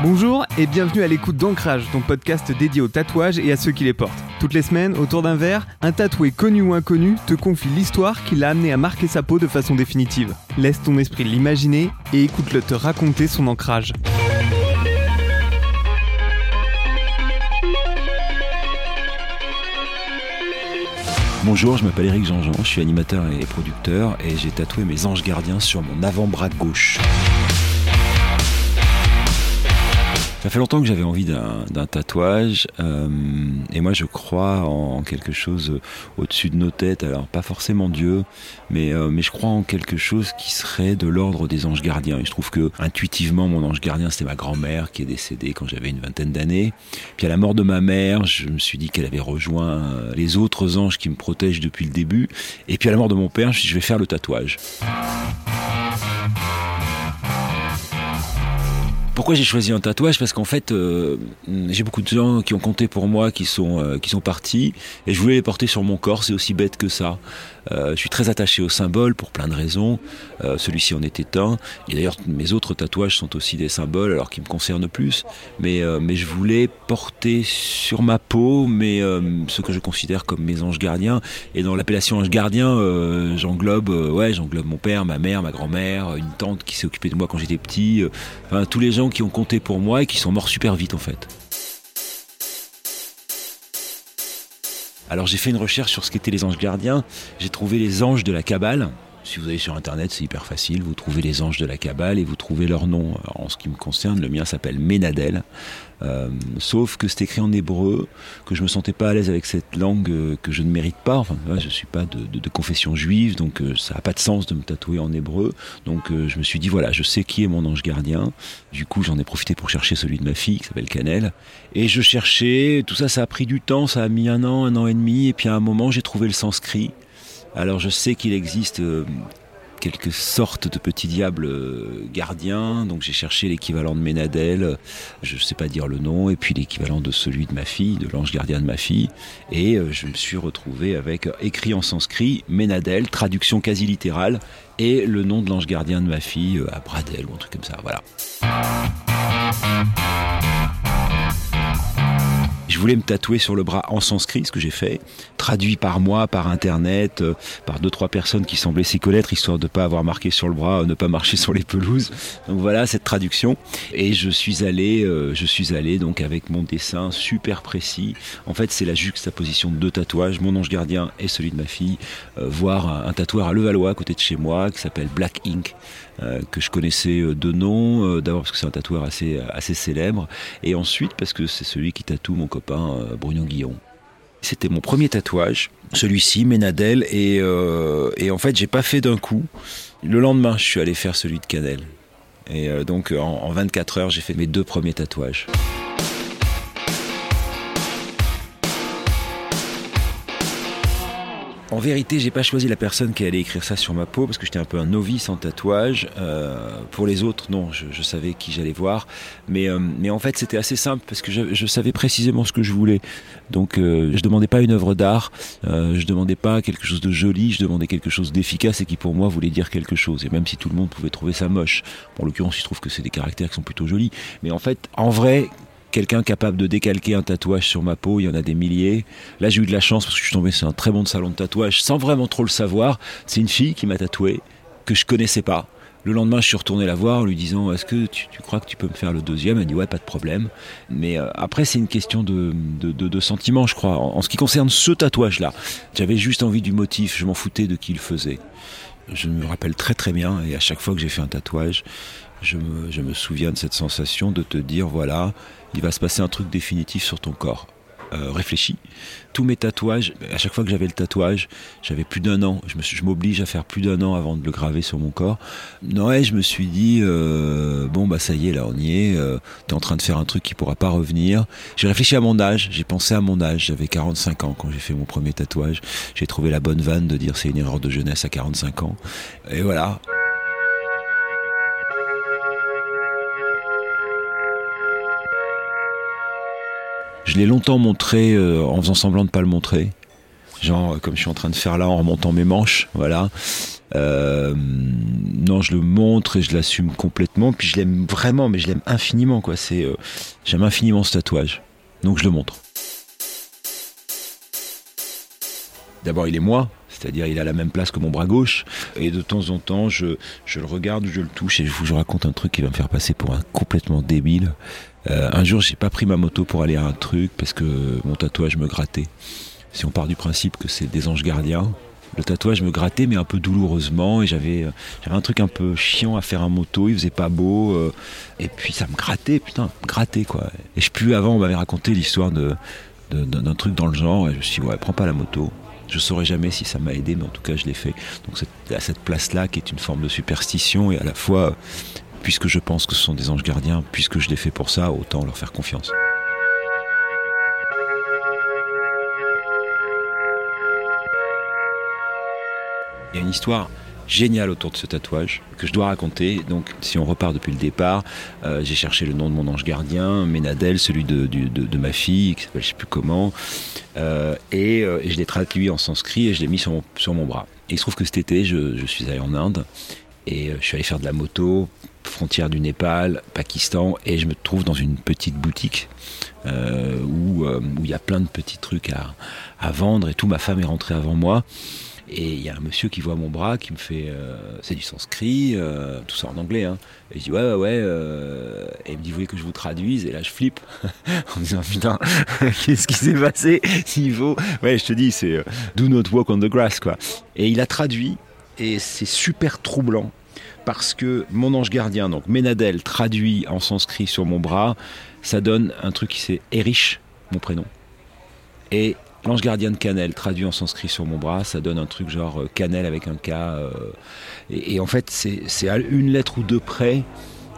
Bonjour et bienvenue à l'écoute d'Ancrage, ton podcast dédié aux tatouages et à ceux qui les portent. Toutes les semaines, autour d'un verre, un tatoué connu ou inconnu te confie l'histoire qui l'a amené à marquer sa peau de façon définitive. Laisse ton esprit l'imaginer et écoute-le te raconter son ancrage. Bonjour, je m'appelle Eric Jean-Jean, je suis animateur et producteur et j'ai tatoué mes anges gardiens sur mon avant-bras gauche. Ça fait longtemps que j'avais envie d'un tatouage euh, et moi je crois en quelque chose au-dessus de nos têtes, alors pas forcément Dieu, mais, euh, mais je crois en quelque chose qui serait de l'ordre des anges gardiens. Et je trouve que intuitivement mon ange gardien c'était ma grand-mère qui est décédée quand j'avais une vingtaine d'années. Puis à la mort de ma mère, je me suis dit qu'elle avait rejoint euh, les autres anges qui me protègent depuis le début. Et puis à la mort de mon père, je me suis dit je vais faire le tatouage. Pourquoi j'ai choisi un tatouage? Parce qu'en fait, euh, j'ai beaucoup de gens qui ont compté pour moi, qui sont, euh, qui sont partis, et je voulais les porter sur mon corps, c'est aussi bête que ça. Euh, je suis très attaché au symbole pour plein de raisons. Celui-ci en est un. Et d'ailleurs, mes autres tatouages sont aussi des symboles, alors qu'ils me concernent plus. Mais, mais je voulais porter sur ma peau mais, ce que je considère comme mes anges gardiens. Et dans l'appellation ange gardien, j'englobe ouais, j'englobe mon père, ma mère, ma grand-mère, une tante qui s'est occupée de moi quand j'étais petit. Enfin, tous les gens qui ont compté pour moi et qui sont morts super vite en fait. Alors j'ai fait une recherche sur ce qu'étaient les anges gardiens. J'ai trouvé les anges de la Kabbale. Si vous allez sur internet, c'est hyper facile. Vous trouvez les anges de la Kabbale et vous trouvez leur nom. en ce qui me concerne, le mien s'appelle Ménadel. Euh, sauf que c'est écrit en hébreu, que je me sentais pas à l'aise avec cette langue euh, que je ne mérite pas. Enfin, je suis pas de, confession juive, donc euh, ça n'a pas de sens de me tatouer en hébreu. Donc je me suis dit voilà, je sais qui est mon ange gardien. Du coup, j'en ai profité pour chercher celui de ma fille qui s'appelle Canel. Et je cherchais. Tout ça, ça a pris du temps. Ça a mis un an, un an et demi. Et puis à un moment, j'ai trouvé le sanskrit. Alors je sais qu'il existe quelques sortes de petits diables euh, gardiens. Donc j'ai cherché l'équivalent de Ménadel, je ne sais pas dire le nom, et puis l'équivalent de celui de ma fille, de l'ange gardien de ma fille. Et euh, je me suis retrouvé avec euh, écrit en sanskrit Ménadel, traduction quasi littérale, et le nom de l'ange gardien de ma fille, Abradel ou un truc comme ça. Voilà. Je voulais me tatouer sur le bras en sanskrit, ce que j'ai fait, traduit par moi, par internet, euh, par deux trois personnes qui semblaient s'y connaître, histoire de ne pas avoir marqué sur le bras, ne pas marcher sur les pelouses. Donc voilà cette traduction. Et je suis allé, euh, je suis allé donc avec mon dessin super précis. En fait, c'est la juxtaposition de deux tatouages, mon ange gardien et celui de ma fille, euh, voir un, un tatoueur à Levallois, à côté de chez moi, qui s'appelle Black Ink, que je connaissais de nom, d'abord parce que c'est un tatoueur assez assez célèbre, et ensuite parce que c'est celui qui tatoue mon copain euh, Bruno Guillon. C'était mon premier tatouage, celui-ci, Ménadel, et, euh, et en fait, j'ai pas fait d'un coup. Le lendemain, je suis allé faire celui de Canel. Et euh, donc, en, en 24 heures, j'ai fait mes deux premiers tatouages. En vérité, j'ai pas choisi la personne qui allait écrire ça sur ma peau parce que j'étais un peu un novice en tatouage. Euh, pour les autres, non, je, savais qui j'allais voir, mais euh, mais en fait, c'était assez simple parce que je, savais précisément ce que je voulais. Donc, euh, je demandais pas une œuvre d'art, je demandais pas quelque chose de joli, je demandais quelque chose d'efficace et qui pour moi voulait dire quelque chose. Et même si tout le monde pouvait trouver ça moche, en l'occurrence, il se trouve que c'est des caractères qui sont plutôt jolis, mais en fait, en vrai, quelqu'un capable de décalquer un tatouage sur ma peau, il y en a des milliers. Là, j'ai eu de la chance parce que je suis tombé sur un très bon salon de tatouage sans vraiment trop le savoir. C'est une fille qui m'a tatoué, que je connaissais pas. Le lendemain, je suis retourné la voir en lui disant Est-ce que tu, crois que tu peux me faire le deuxième? Elle dit Ouais, pas de problème. Mais euh, après, c'est une question de, de, sentiment, je crois. En, ce qui concerne ce tatouage-là, j'avais juste envie du motif, je m'en foutais de qui le faisait. Je me rappelle très très bien, et à chaque fois que j'ai fait un tatouage, je me, je me souviens de cette sensation de te dire Voilà, il va se passer un truc définitif sur ton corps. Euh, réfléchi. Tous mes tatouages, à chaque fois que j'avais le tatouage, j'avais plus d'un an. Je m'oblige à faire plus d'un an avant de le graver sur mon corps. Non, je me suis dit, euh, bon, bah ça y est, là, on y est. Euh, T'es en train de faire un truc qui pourra pas revenir. J'ai réfléchi à mon âge, j'ai pensé à mon âge. J'avais 45 ans quand j'ai fait mon premier tatouage. J'ai trouvé la bonne vanne de dire c'est une erreur de jeunesse à 45 ans. Et voilà. Je l'ai longtemps montré euh, en faisant semblant de pas le montrer. Genre, comme je suis en train de faire là, en remontant mes manches, voilà. Euh, non, je le montre et je l'assume complètement. Puis je l'aime vraiment, mais je l'aime infiniment. Quoi. Euh, j'aime infiniment ce tatouage. Donc je le montre. D'abord, il est moi, c'est-à-dire il a la même place que mon bras gauche. Et de temps en temps, je, le regarde, je le touche et je vous raconte un truc qui va me faire passer pour un complètement débile. Euh, un jour, j'ai pas pris ma moto pour aller à un truc parce que mon tatouage me grattait. Si on part du principe que c'est des anges gardiens, le tatouage me grattait mais un peu douloureusement et j'avais euh, un truc un peu chiant à faire en moto il faisait pas beau euh, et puis ça me grattait putain grattait quoi et je plus avant on m'avait raconté l'histoire de d'un truc dans le genre et je me suis dit ouais prends pas la moto je saurais jamais si ça m'a aidé mais en tout cas je l'ai fait. Donc à cette place là qui est une forme de superstition et à la fois puisque je pense que ce sont des anges gardiens puisque je l'ai fait pour ça autant leur faire confiance. Il y a une histoire géniale autour de ce tatouage que je dois raconter. Donc, si on repart depuis le départ, euh, j'ai cherché le nom de mon ange gardien, Ménadel, celui de, ma fille, qui s'appelle je sais plus comment, euh, et, euh, et, je l'ai traduit en sanskrit et je l'ai mis sur mon, bras. Il se trouve que cet été, je, je suis allé en Inde et je suis allé faire de la moto, frontière du Népal, Pakistan, et je me trouve dans une petite boutique où il y a plein de petits trucs à, à vendre et tout. Ma femme est rentrée avant moi. Et il y a un monsieur qui voit mon bras, qui me fait, euh, c'est du sanskrit, euh, tout ça en anglais. Hein. Et je dis ouais ouais ouais. Euh, et il me dit vous voulez que je vous traduise? Et là je flippe en me disant putain qu'est-ce qui s'est passé? S'il faut, ouais je te dis c'est do not walk on the grass quoi. Et il a traduit et c'est super troublant parce que mon ange gardien donc Ménadel traduit en sanskrit sur mon bras, ça donne un truc qui c'est Erich mon prénom. Et L'ange gardien de cannelle, traduit en sanskrit sur mon bras, ça donne un truc genre euh, cannelle avec un K. Euh, et, en fait, c'est à une lettre ou deux près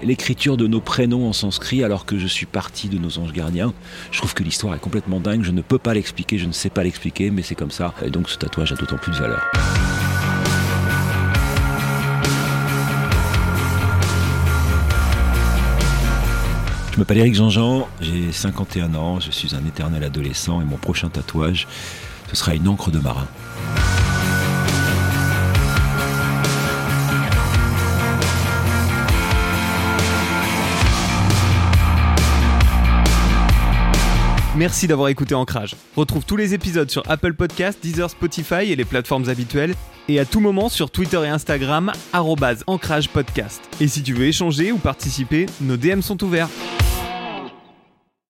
l'écriture de nos prénoms en sanskrit alors que je suis parti de nos anges gardiens. Je trouve que l'histoire est complètement dingue, je ne peux pas l'expliquer, je ne sais pas l'expliquer, mais c'est comme ça. Et donc ce tatouage a d'autant plus de valeur. M'appelle Eric Jean-Jean, j'ai 51 ans, je suis un éternel adolescent et mon prochain tatouage, ce sera une encre de marin. Merci d'avoir écouté Ancrage. Retrouve tous les épisodes sur Apple Podcasts, Deezer, Spotify et les plateformes habituelles et à tout moment sur Twitter et Instagram, Ancrage Podcast. Et si tu veux échanger ou participer, nos DM sont ouverts.